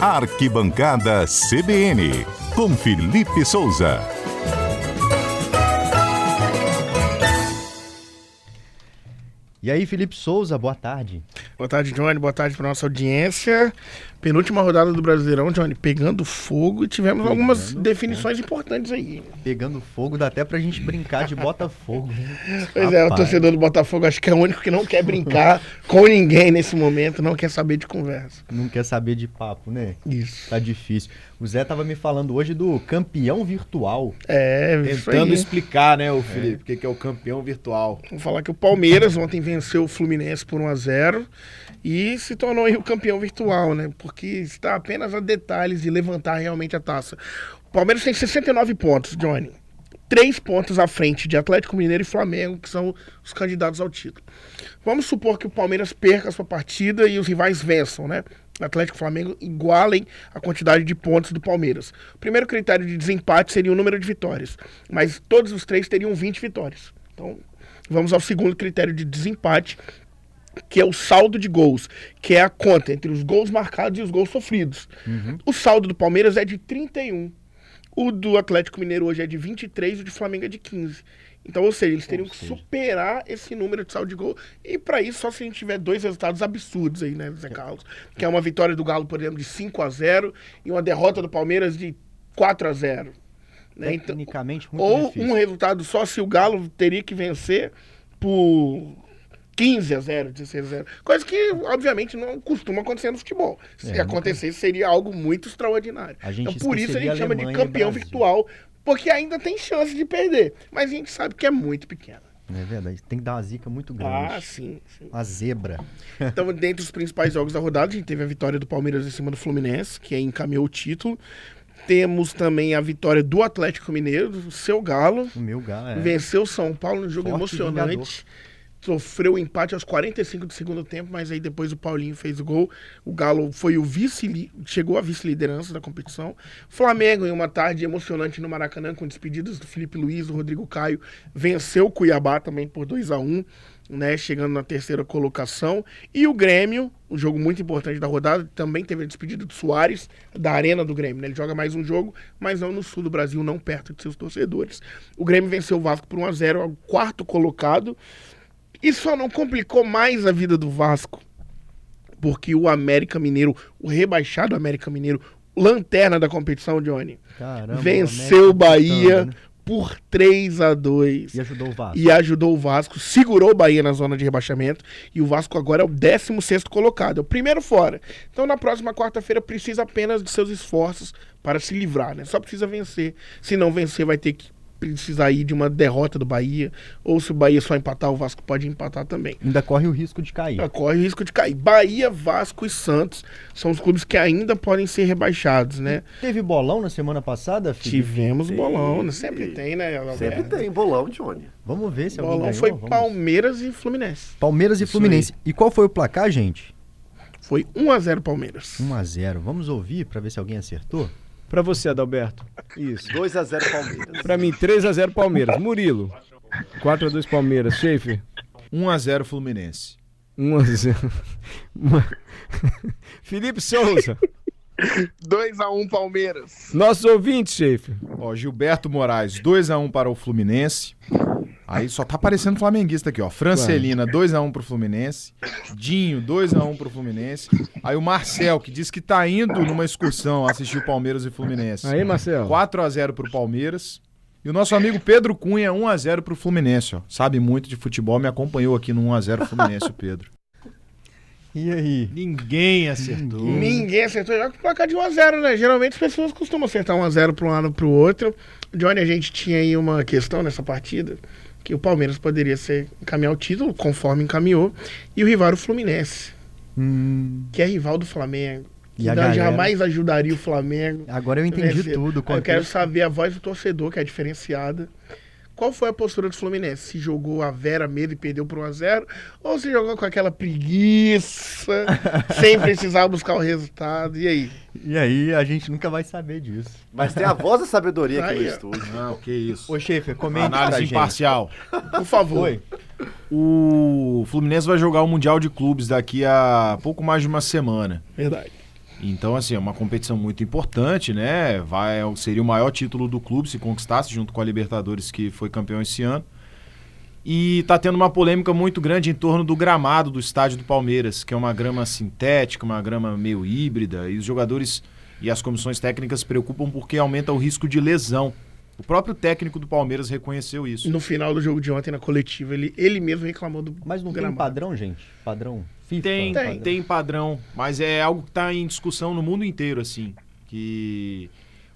Arquibancada CBN, com Felipe Souza. E aí, Felipe Souza, boa tarde. Boa tarde, Johnny. Boa tarde para nossa audiência. Penúltima rodada do Brasileirão, Johnny, pegando fogo e tivemos pegando algumas definições fogo. importantes aí. Pegando fogo, dá até pra gente brincar de Botafogo. pois Rapaz. é, o torcedor do Botafogo acho que é o único que não quer brincar com ninguém nesse momento, não quer saber de conversa. Não quer saber de papo, né? Isso. Tá difícil. O Zé tava me falando hoje do campeão virtual. É, Tentando explicar, né, o Felipe, o é. que, que é o campeão virtual. Vou falar que o Palmeiras ontem venceu o Fluminense por 1 a 0 e se tornou o campeão virtual, né? Porque está apenas a detalhes de levantar realmente a taça. O Palmeiras tem 69 pontos, Johnny. Três pontos à frente de Atlético Mineiro e Flamengo, que são os candidatos ao título. Vamos supor que o Palmeiras perca a sua partida e os rivais vençam, né? Atlético e Flamengo igualem a quantidade de pontos do Palmeiras. O primeiro critério de desempate seria o número de vitórias, mas todos os três teriam 20 vitórias. Então, vamos ao segundo critério de desempate, que é o saldo de gols, que é a conta entre os gols marcados e os gols sofridos. Uhum. O saldo do Palmeiras é de 31. O do Atlético Mineiro hoje é de 23 e o de Flamengo é de 15. Então, ou seja, eles teriam que superar esse número de saldo de gol. E para isso, só se a gente tiver dois resultados absurdos aí, né, Zé Carlos? Que é uma vitória do Galo, por exemplo, de 5 a 0 e uma derrota do Palmeiras de 4 a 0 né? Então, Tecnicamente, muito Ou difícil. um resultado só se o Galo teria que vencer por 15 a 0, 16 a 0. Coisa que, obviamente, não costuma acontecer no futebol. Se é, acontecesse, seria algo muito extraordinário. então, por isso a gente chama de campeão virtual, porque ainda tem chance de perder. Mas a gente sabe que é muito pequeno. É verdade. Tem que dar uma zica muito grande. Ah, sim. sim. Uma zebra. Então, dentre os principais jogos da rodada, a gente teve a vitória do Palmeiras em cima do Fluminense, que encaminhou o título. Temos também a vitória do Atlético Mineiro, o seu Galo. O meu Galo, é. Venceu o São Paulo no jogo Forte emocionante. Vingador sofreu o empate aos 45 do segundo tempo, mas aí depois o Paulinho fez o gol. O Galo foi o vice, chegou à vice-liderança da competição. Flamengo, em uma tarde emocionante no Maracanã, com despedidas do Felipe Luiz, do Rodrigo Caio, venceu o Cuiabá também por 2 a 1 né, chegando na terceira colocação. E o Grêmio, um jogo muito importante da rodada, também teve a despedida do Soares, da arena do Grêmio. Né? Ele joga mais um jogo, mas não no sul do Brasil, não perto de seus torcedores. O Grêmio venceu o Vasco por 1 a 0 é o quarto colocado. E só não complicou mais a vida do Vasco, porque o América Mineiro, o rebaixado América Mineiro, lanterna da competição, Johnny, Caramba, venceu o Bahia né? por 3 a 2 E ajudou o Vasco. E ajudou o Vasco, segurou o Bahia na zona de rebaixamento. E o Vasco agora é o 16 colocado, é o primeiro fora. Então na próxima quarta-feira precisa apenas de seus esforços para se livrar, né? Só precisa vencer. Se não vencer, vai ter que precisar ir de uma derrota do Bahia, ou se o Bahia só empatar, o Vasco pode empatar também. Ainda corre o risco de cair. Ainda corre o risco de cair. Bahia, Vasco e Santos são os clubes que ainda podem ser rebaixados, né? Teve bolão na semana passada, filho? Tivemos bolão, né? sempre tem, né? Alberto? Sempre tem bolão, Johnny. Vamos ver se alguém bolão ganhou. foi Vamos. Palmeiras e Fluminense. Palmeiras e Isso Fluminense. Aí. E qual foi o placar, gente? Foi 1 a 0 Palmeiras. 1 a 0. Vamos ouvir para ver se alguém acertou? Pra você, Adalberto. Isso. 2x0 Palmeiras. Pra mim, 3x0 Palmeiras. Murilo. 4x2 Palmeiras. Schaefer. 1x0 Fluminense. 1x0. Felipe Souza. 2x1 Palmeiras. Nossos ouvintes, Schaefer. Ó, Gilberto Moraes, 2x1 para o Fluminense. Aí só tá aparecendo flamenguista aqui, ó. Francelina, 2x1 pro Fluminense. Dinho, 2x1 pro Fluminense. Aí o Marcel, que disse que tá indo numa excursão assistir o Palmeiras e Fluminense. Aí, Marcel. 4x0 pro Palmeiras. E o nosso amigo Pedro Cunha, 1x0 pro Fluminense, ó. Sabe muito de futebol, me acompanhou aqui no 1x0 Fluminense, o Pedro. E aí? Ninguém acertou. Ninguém, Ninguém acertou. Joga com placar de 1x0, né? Geralmente as pessoas costumam acertar 1x0 para um lado para o outro. Johnny, a gente tinha aí uma questão nessa partida que o Palmeiras poderia ser encaminhar o título, conforme encaminhou, e o rival o Fluminense, hum. que é rival do Flamengo. Que e galera... jamais ajudaria o Flamengo. Agora eu entendi tudo. Eu quero saber a voz do torcedor, que é diferenciada. Qual foi a postura do Fluminense? Se jogou a Vera mesmo e perdeu por 1x0? Ou se jogou com aquela preguiça, sem precisar buscar o resultado? E aí? E aí a gente nunca vai saber disso. Mas tem a voz da sabedoria aqui no estúdio. Não, que isso. Ô, chefe, comenta Análise imparcial. Por favor. Oi. O Fluminense vai jogar o Mundial de Clubes daqui a pouco mais de uma semana. Verdade. Então, assim, é uma competição muito importante, né? Vai, seria o maior título do clube se conquistasse, junto com a Libertadores, que foi campeão esse ano. E tá tendo uma polêmica muito grande em torno do gramado do estádio do Palmeiras, que é uma grama sintética, uma grama meio híbrida, e os jogadores e as comissões técnicas preocupam porque aumenta o risco de lesão. O próprio técnico do Palmeiras reconheceu isso. No final do jogo de ontem, na coletiva, ele, ele mesmo reclamou do Mas não tem gramado. padrão, gente? Padrão FIFA? Tem, padrão. tem, padrão, mas é algo que está em discussão no mundo inteiro, assim, que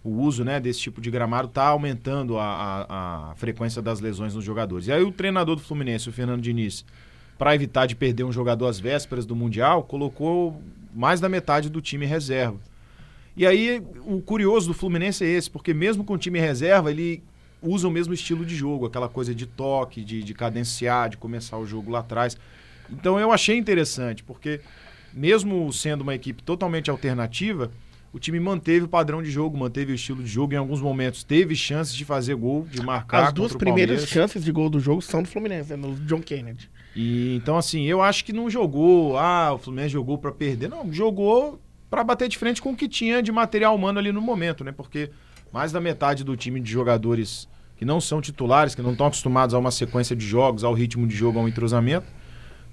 o uso né, desse tipo de gramado está aumentando a, a- a frequência das lesões nos jogadores. E aí o treinador do Fluminense, o Fernando Diniz, para evitar de perder um jogador às vésperas do Mundial, colocou mais da metade do time reserva. E aí o curioso do Fluminense é esse, porque mesmo com o time reserva, ele usa o mesmo estilo de jogo, aquela coisa de toque, de, de cadenciar, de começar o jogo lá atrás. Então eu achei interessante, porque mesmo sendo uma equipe totalmente alternativa, o time manteve o padrão de jogo, manteve o estilo de jogo. Em alguns momentos teve chances de fazer gol, de marcar. As duas primeiras chances de gol do jogo são do Fluminense, né, no John Kennedy. E então assim, eu acho que não jogou, ah, o Fluminense jogou pra perder, não, jogou pra bater de frente com o que tinha de material humano ali no momento, né? Porque mais da metade do time de jogadores que não são titulares, que não estão acostumados a uma sequência de jogos, ao ritmo de jogo, ao entrosamento,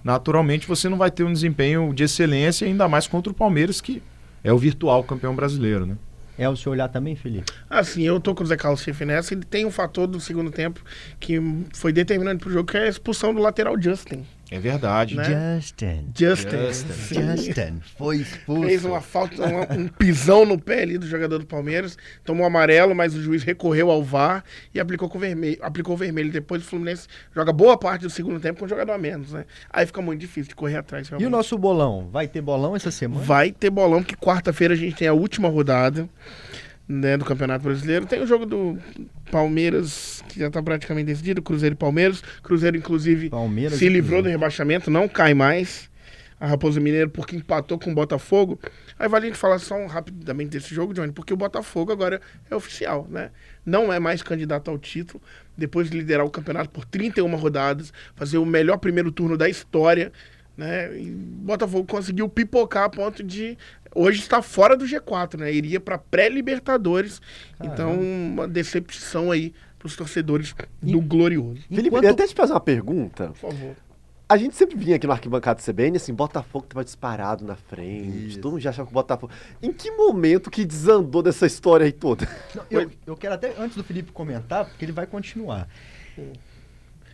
naturalmente você não vai ter um desempenho de excelência, ainda mais contra o Palmeiras, que é o virtual campeão brasileiro, né? É o seu olhar também, Felipe? Assim, eu tô com o Zé Carlos Schiff nessa. Ele tem um fator do segundo tempo que foi determinante pro jogo, que é a expulsão do lateral Justin. É verdade. Né? Justin. Justin. Justin. Justin foi expulso. Fez uma falta, uma- um pisão no pé ali do jogador do Palmeiras, tomou amarelo, mas o juiz recorreu ao VAR e aplicou com vermelho, aplicou vermelho. Depois o Fluminense joga boa parte do segundo tempo com um jogador a menos, né? Aí fica muito difícil de correr atrás. E o realmente. nosso bolão? Vai ter bolão essa semana? Vai ter bolão, que quarta-feira a gente tem a última rodada né, do Campeonato Brasileiro. Tem o jogo do Palmeiras, que já tá praticamente decidido, Cruzeiro e Palmeiras. Cruzeiro, inclusive, Palmeiras se livrou do rebaixamento, não cai mais. A Raposa Mineiro, porque empatou com o Botafogo. Aí vale a gente falar só um rapidamente desse jogo, Johnny, porque o Botafogo agora é oficial, né? Não é mais candidato ao título, depois de liderar o campeonato por 31 rodadas, fazer o melhor primeiro turno da história, né? E o Botafogo conseguiu pipocar a ponto de hoje está fora do G4, né? Iria para pré-Libertadores. Então, uma decepção aí para os torcedores do Glorioso. Felipe, Enquanto- eu até te fazer uma pergunta. Por favor. A gente sempre vinha aqui no arquibancada do CBN, assim, Botafogo tava disparado na frente, todo mundo já achava que o Botafogo... Em que momento que desandou dessa história aí toda? Não, eu, eu quero até, antes do Felipe comentar, porque ele vai continuar.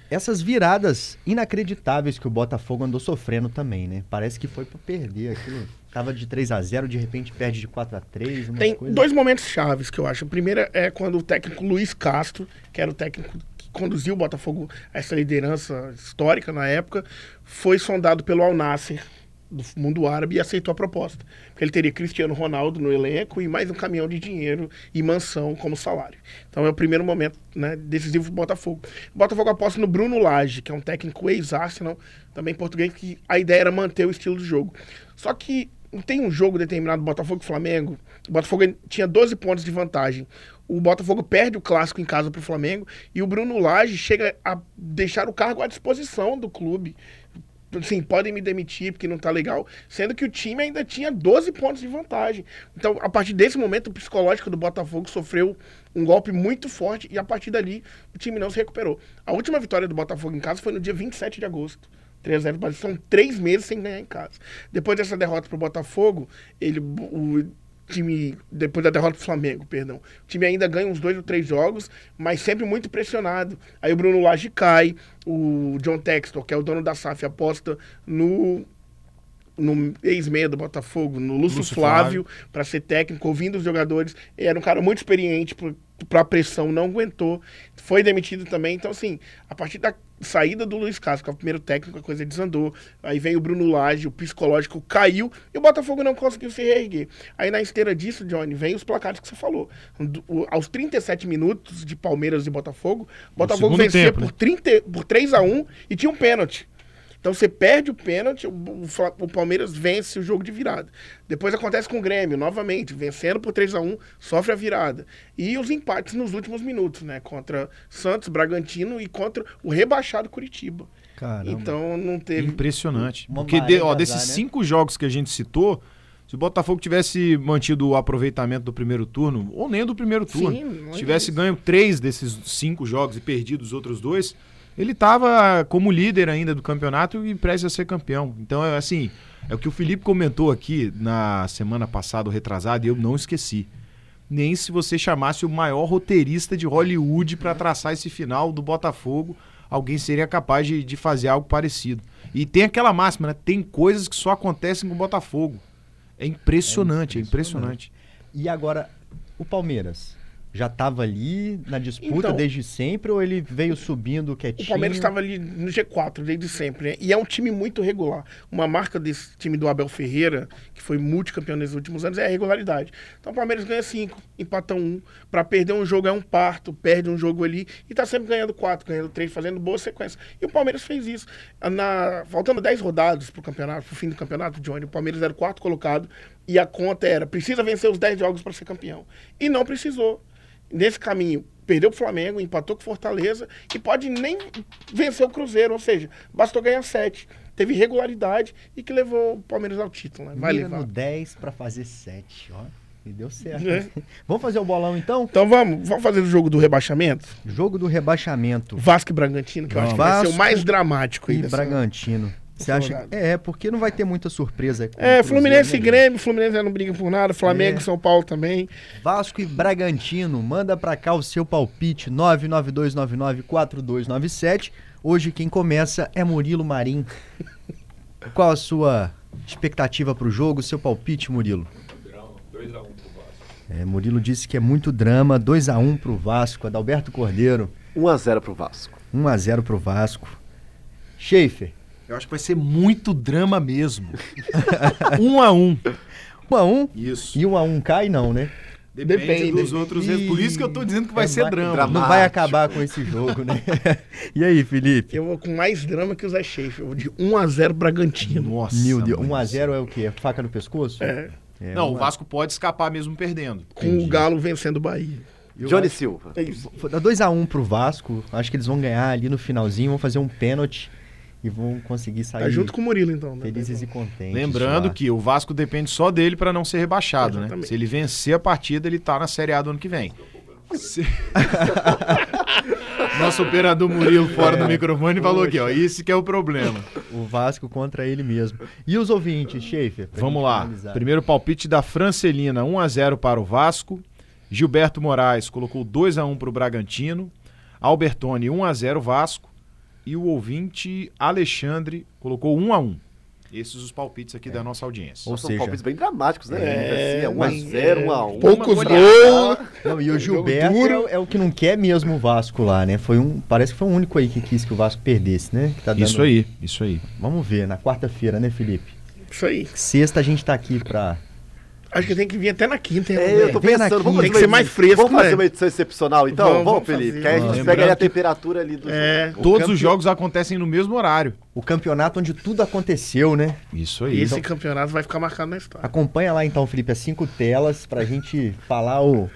Essas viradas inacreditáveis que o Botafogo andou sofrendo também, né? Parece que foi pra perder aquilo. Tava de 3 a 0 de repente perde de 4 a 3 umas Tem dois momentos chaves que eu acho. O primeiro é quando o técnico Luiz Castro, que era o técnico que conduziu o Botafogo a essa liderança histórica na época, foi sondado pelo Al Nasser do mundo árabe e aceitou a proposta. Porque ele teria Cristiano Ronaldo no elenco e mais um caminhão de dinheiro e mansão como salário. Então é o primeiro momento né, decisivo do Botafogo. O Botafogo aposta no Bruno Lage, que é um técnico ex-Arsenal, também português, que a ideia era manter o estilo do jogo. Só que tem um jogo determinado Botafogo e Flamengo. O Botafogo tinha 12 pontos de vantagem. O Botafogo perde o clássico em casa para o Flamengo e o Bruno Lage chega a deixar o cargo à disposição do clube. Assim, podem me demitir porque não tá legal, sendo que o time ainda tinha 12 pontos de vantagem. Então, a partir desse momento, o psicológico do Botafogo sofreu um golpe muito forte e a partir dali o time não se recuperou. A última vitória do Botafogo em casa foi no dia 27 de agosto. 3 a 0 mas são três meses sem ganhar em casa. Depois dessa derrota pro Botafogo, ele, o time, depois da derrota pro Flamengo, perdão, o time ainda ganha uns dois ou três jogos, mas sempre muito pressionado. Aí o Bruno Lage cai, o John Textor, que é o dono da SAF, aposta no no ex-meia do Botafogo, no Lúcio, Lúcio Flávio, para ser técnico, ouvindo os jogadores. Era um cara muito experiente para a pressão, não aguentou. Foi demitido também. Então, assim, a partir da saída do Luiz Castro, que é o primeiro técnico, a coisa desandou. Aí vem o Bruno Lage, o psicológico caiu e o Botafogo não conseguiu se reerguer. Aí na esteira disso, Johnny, vem os placares que você falou. Do- o- aos 37 minutos de Palmeiras e Botafogo, o Botafogo vencia tempo, né? por, 30, por 3 a 1 e tinha um pênalti. Então você perde o pênalti, o, Palmeiras vence o jogo de virada. Depois acontece com o Grêmio, novamente, vencendo por 3 a 1 sofre a virada. E os empates nos últimos minutos, né? Contra Santos, Bragantino e contra o rebaixado Curitiba. Caramba. Então não teve. Impressionante. Uma Porque de- ó, de desses azar, né? cinco jogos que a gente citou, Se o Botafogo tivesse mantido o aproveitamento do primeiro turno, ou nem do primeiro turno, Sim, não é se tivesse isso. ganho três desses cinco jogos e perdido os outros dois, ele estava como líder ainda do campeonato e prestes a ser campeão. Então, é assim, é o que o Felipe comentou aqui na semana passada, retrasada, e eu não esqueci. Nem se você chamasse o maior roteirista de Hollywood para traçar esse final do Botafogo, alguém seria capaz de, de fazer algo parecido. E tem aquela máxima, né? Tem coisas que só acontecem com o Botafogo. É impressionante, é impressionante. E agora, o Palmeiras? Já estava ali na disputa Então- desde sempre ou ele veio subindo O quietinho? Palmeiras estava ali no G4 desde sempre, né? E é um time muito regular. Uma marca desse time do Abel Ferreira, que foi multicampeão nos últimos anos, é a regularidade. Então o Palmeiras ganha cinco, empata um. Pra perder um jogo é um parto, perde um jogo ali e tá sempre ganhando quatro, ganhando três, fazendo boa sequência. E o Palmeiras fez isso. Na, faltando 10 rodadas pro campeonato, pro fim do campeonato, Johnny, o Palmeiras era o quarto colocado e a conta era: precisa vencer os 10 jogos para ser campeão. E não precisou. Nesse caminho, perdeu pro Flamengo, empatou com o Fortaleza e pode nem vencer o Cruzeiro, ou seja, bastou ganhar sete. Teve regularidade e que levou o Palmeiras ao título. Né? Vai Mira levar. no 10 para fazer 7, ó. E deu certo. É. Vamos fazer o bolão então? Então vamos, vamos fazer o jogo do rebaixamento? Jogo do rebaixamento. Vasco e Bragantino, que eu acho que vai ser o mais dramático E Bragantino. Você acha que... É, porque não vai ter muita surpresa. É, Fluminense né, e? Grêmio, Fluminense já não briga por nada, Flamengo É. e São Paulo também. Vasco e Bragantino, manda pra cá o seu palpite 992994297. Hoje quem começa é Murilo Marim. Qual a sua expectativa pro jogo, seu palpite, Murilo? 2x1 pro Vasco. É, Murilo disse que é muito drama, 2x1 pro Vasco, Adalberto Cordeiro, 1x0 pro Vasco. 1x0 pro Vasco. Schaefer, Eu acho que vai ser muito drama mesmo. um a um. 1x1 Isso. e 1x1 cai não, né? Depende, Depende. dos outros. res- Por isso que eu tô dizendo que vai É, ser drama. drama. Não vai acabar com esse jogo, né? e aí, Felipe? Eu vou com mais drama que o Zé Schaefer. Eu vou de 1x0 Bragantino. Nossa. Meu Deus, mãe. 1x0 é o quê? Faca no pescoço? É, É, Não, o 1 a- Vasco pode escapar mesmo perdendo. com o Galo vencendo o Bahia. eu Johnny acho- Silva. É isso. Dá 2x1 pro Vasco. Acho que eles vão ganhar ali no finalzinho, vão fazer um pênalti e vão conseguir sair Tá junto com o Murilo, então. Né? felizes e contentes. Lembrando lá. que o Vasco depende só dele para não ser rebaixado, né? Se ele vencer a partida, ele tá na Série A do ano que vem. Se- Nosso operador Murilo fora do microfone falou aqui, ó. Esse que é o problema. o Vasco contra ele mesmo. E os ouvintes, Schaefer? Vamos lá. finalizar. Primeiro palpite da Francelina, 1 a 0 para o Vasco. Gilberto Moraes colocou 2 a 1 para o Bragantino. Albertone 1 a 0 Vasco. E o ouvinte Alexandre colocou 1 a 1. Esses os palpites aqui da nossa audiência. Ou São seja, palpites bem dramáticos, né? É, É, mas- 1x0, 1x1. Poucos Uma gols. Não, e o Gilberto é, o- é o que não quer mesmo o Vasco lá, né? Foi um, parece que foi o único aí que quis que o Vasco perdesse, né? Que tá dando- Isso aí, isso aí. Vamos ver, na quarta-feira, né, Felipe? Isso aí. Sexta a gente tá aqui pra. Acho que tem que vir até na quinta, hein? É, eu tô pensando, vamos quinta. fazer Tem que uma ser mais edição- fresco, Vamos fazer né? uma edição excepcional, então? Vamos, Vamos, vamos Felipe? fazer. Que aí a gente Vamos. pega ali a Lembrando temperatura ali do É. jogo. Todos campe- os jogos acontecem no mesmo horário. O campeonato onde tudo aconteceu, né? Isso E aí. esse campeonato vai ficar marcado na história. Acompanha lá então, Felipe, as cinco telas pra gente falar o,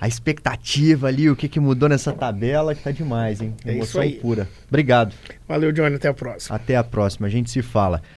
a expectativa ali, o que, que mudou nessa tabela, que tá demais, hein? É isso Emoção aí. pura. Obrigado. Valeu, Johnny. Até a próxima. Até a próxima. A gente se fala.